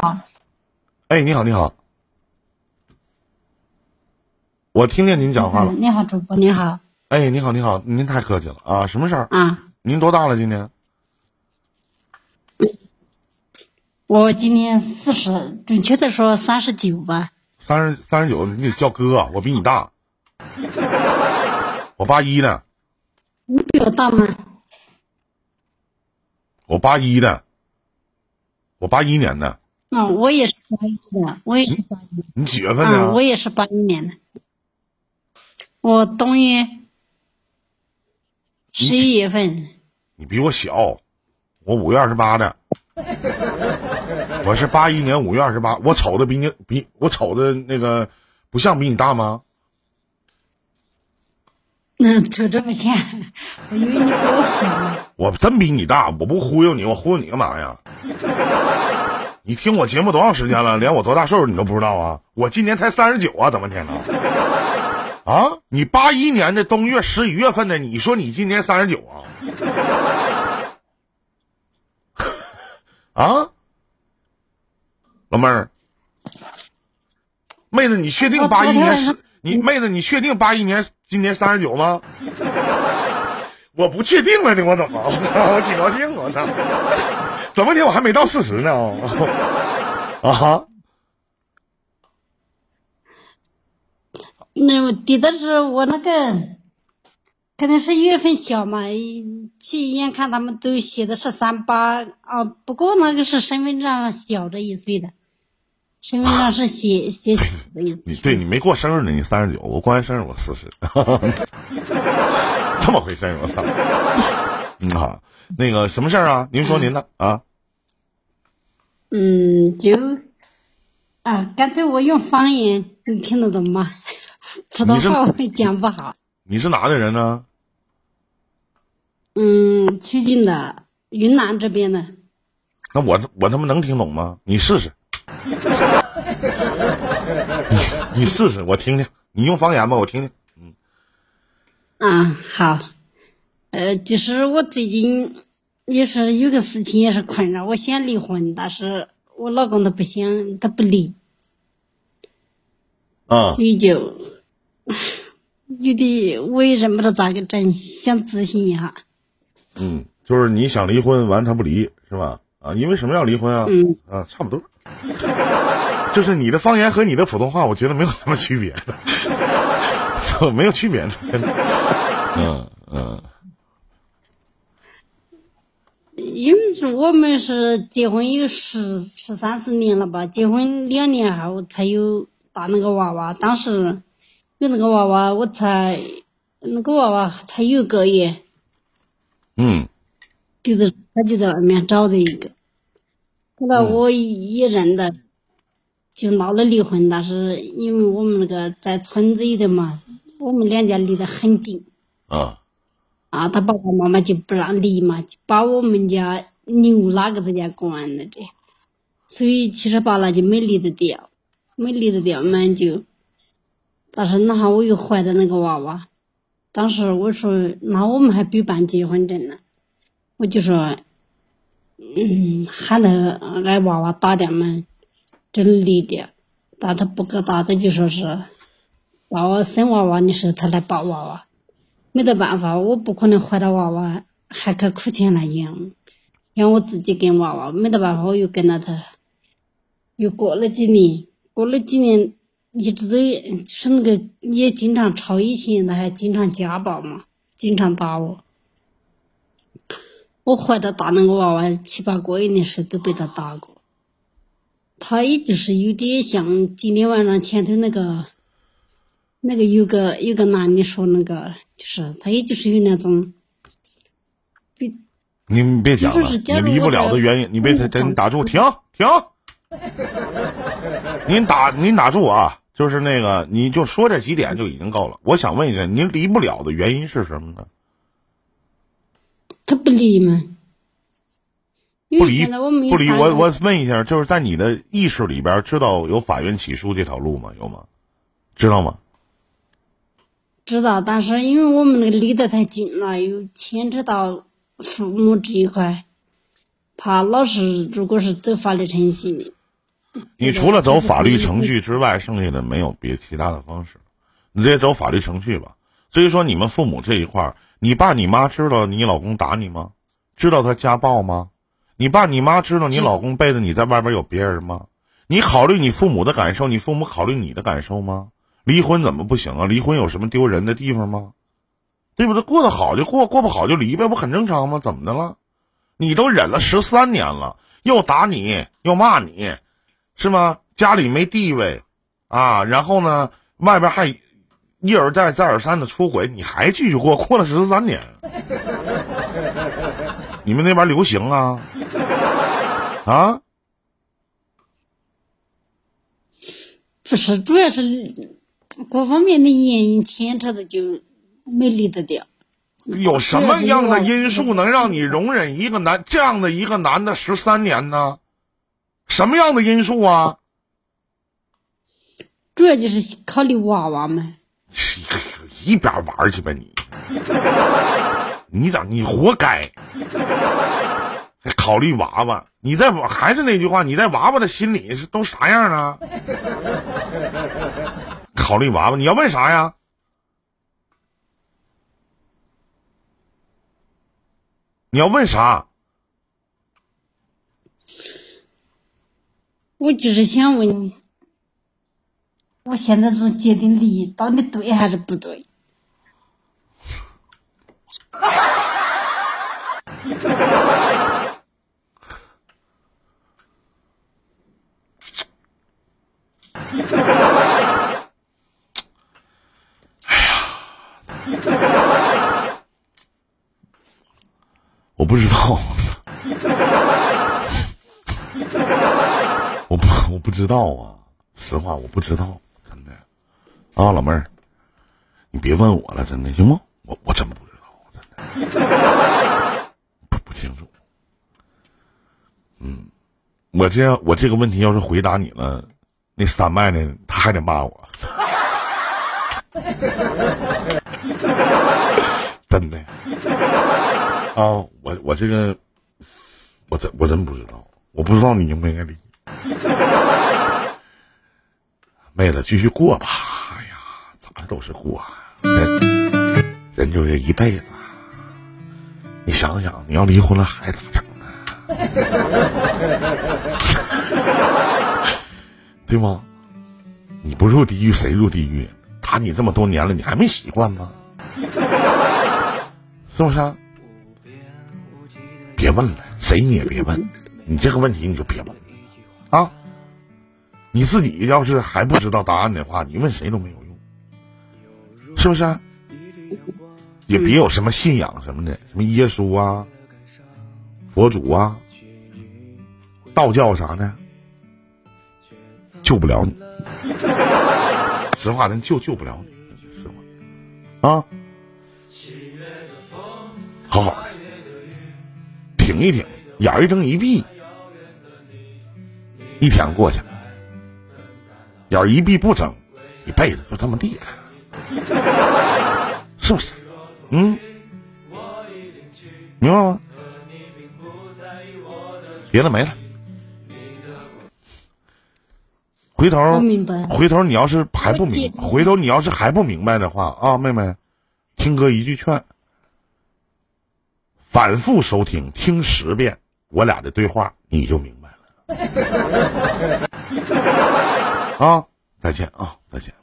好，哎，你好，你好，我听见您讲话了。嗯你好，主播，你好哎，你好，你好，您太客气了啊！什么事儿？啊！您多大了？今年？我今年四十，准确的说三十九吧。三十三十九，你得叫哥啊，我比你大。我八一的，你比我大吗？我八一的，我八一年的。嗯，我也是八一的，我也是八一。你几月份的？我也是八一年的。我冬月十一月份。你比我小，我五月二十八的。我是八一年五月二十八，我瞅的比你比我瞅的那个不像比你大吗？嗯，瞅这么像，我以为你比我小呢。我真比你大，我不忽悠你，我忽悠你干嘛呀？你听我节目多长时间了？连我多大岁数你都不知道啊？我今年才三十九啊，怎么天呢？啊，你八一年的冬月十一月份的，你说你今年三十九啊？啊，老妹儿，妹子，你确定八一年是？你妹子，你确定八一年今年三十九吗？我不确定了呢，我怎么？我操，我挺高兴，我操！怎么的？我还没到四十呢？啊哈！那我抵的是我那个，可能是月份小嘛，去医院看他们都写的是三八啊，不过那个是身份证上小着一岁的，身份证是写写小的一岁。你对你没过生日呢，你三十九，我过完生日我四十，这么回事儿我操！嗯好，那个什么事儿啊？您说您的啊？嗯，就啊，干脆我用方言，你听得懂吗？普通话我讲不好。你是哪的人呢？嗯，曲靖的，云南这边的。那我我他妈能听懂吗？你试试，你你试试，我听听。你用方言吧，我听听。嗯啊，好，呃，就是我最近也是有个事情也是困扰，我想离婚，但是我老公他不想，他不离，啊所以就有的我也认不得咋个整，想咨询一下。嗯，就是你想离婚，完他不离是吧？啊，因为什么要离婚啊？嗯啊，差不多。就是你的方言和你的普通话，我觉得没有什么区别的，没有区别的。嗯嗯因为是我们是结婚有十十三四年了吧，结婚两年后才有打那个娃娃，当时有那个娃娃，我才那个娃娃才有个月。嗯就是他就在外面找的一个，后来我也认得，就闹了离婚。但是因为我们那个在村子里的嘛，我们两家离得很近啊啊，他爸爸妈妈就不让离嘛，就把我们家牛拉给他家关了这，所以七十八了就没离得掉，没离得掉嘛就，但是那哈我又怀的那个娃娃，当时我说那我们还不办结婚证呢。我就说，嗯，喊他俺娃娃打点嘛，就离掉。但他不给打，他就说是，娃娃生娃娃的时候他来抱娃娃，没得办法，我不可能怀到娃娃还去苦钱来养，养我自己跟娃娃，没得办法，我又跟了他，又过了几年，过了几年，一直都就是那个也经常吵，以前他还经常家暴嘛，经常打我。我怀着大那个娃娃七八个月的时候都被他打过，他也就是有点像今天晚上前头那个，那个有个有个男的说那个，就是他也就是有那种，你别讲了，你离不了的原因，你别我给你打住，停停，您打您打住啊！就是那个，你就说这几点就已经够了。我想问一下，您离不了的原因是什么呢？他不离吗。不离不离，我我问一下，就是在你的意识里边知道有法院起诉这条路吗？有吗？知道吗？知道，但是因为我们那个离得太近了，又牵扯到父母这一块，怕老是如果是走法律程序，你除了走法律程序之外，剩下的没有别其他的方式，你直接走法律程序吧。所以说你们父母这一块儿，你爸你妈知道你老公打你吗？知道他家暴吗？你爸你妈知道你老公背着你在外边有别人吗？你考虑你父母的感受，你父母考虑你的感受吗？离婚怎么不行啊？离婚有什么丢人的地方吗？对不对？过得好就过，过不好就离呗，不很正常吗？怎么的了？你都忍了十三年了，又打你又骂你，是吗？家里没地位，啊，然后呢，外边还一而再再而三的出轨，你还继续过，过了十三年。你们那边流行啊？啊？不是，主要是各方面的原因牵扯的就。没离得掉。有什么样的因素能让你容忍一个男这样的一个男的十三年呢？什么样的因素啊？主要就是考虑娃娃们。一边玩去吧你！你咋你活该？考虑娃娃？你在还是那句话？你在娃娃的心里是都啥样啊？考虑娃娃？你要问啥呀？你要问啥？我就是想问你，我现在做界定利益到底对还是不对？我不知道，我不我不知道啊，实话我不知道，真的。啊，老妹儿，你别问我了，真的。行吗？我我真不知道，真的。不不清楚。嗯，我这样我这个问题要是回答你了，那三麦呢，他还得骂我，真的。啊，我我这个，我真我真不知道，我不知道你应不应该离。妹子，继续过吧。哎呀，咋的都是过，人人就这一辈子。你想想，你要离婚了还咋整呢？对吗？你不入地狱谁入地狱？打你这么多年了，你还没习惯吗？是不是？别问了，谁你也别问，你这个问题你就别问，啊！你自己要是还不知道答案的话，你问谁都没有用，是不是？也别有什么信仰什么的，什么耶稣啊、佛祖啊、道教啥的，救不了你。实话，咱救救不了你，实话，啊！好好的。挺一挺，眼一睁一闭，一天过去了，眼一闭不睁，一辈子就这么地了，是不是？嗯，明白吗？别的没了。回头，回头你要是还不明，回头你要是还不明白的话啊，妹妹，听哥一句劝。反复收听，听十遍我俩的对话，你就明白了。啊，再见啊，再见。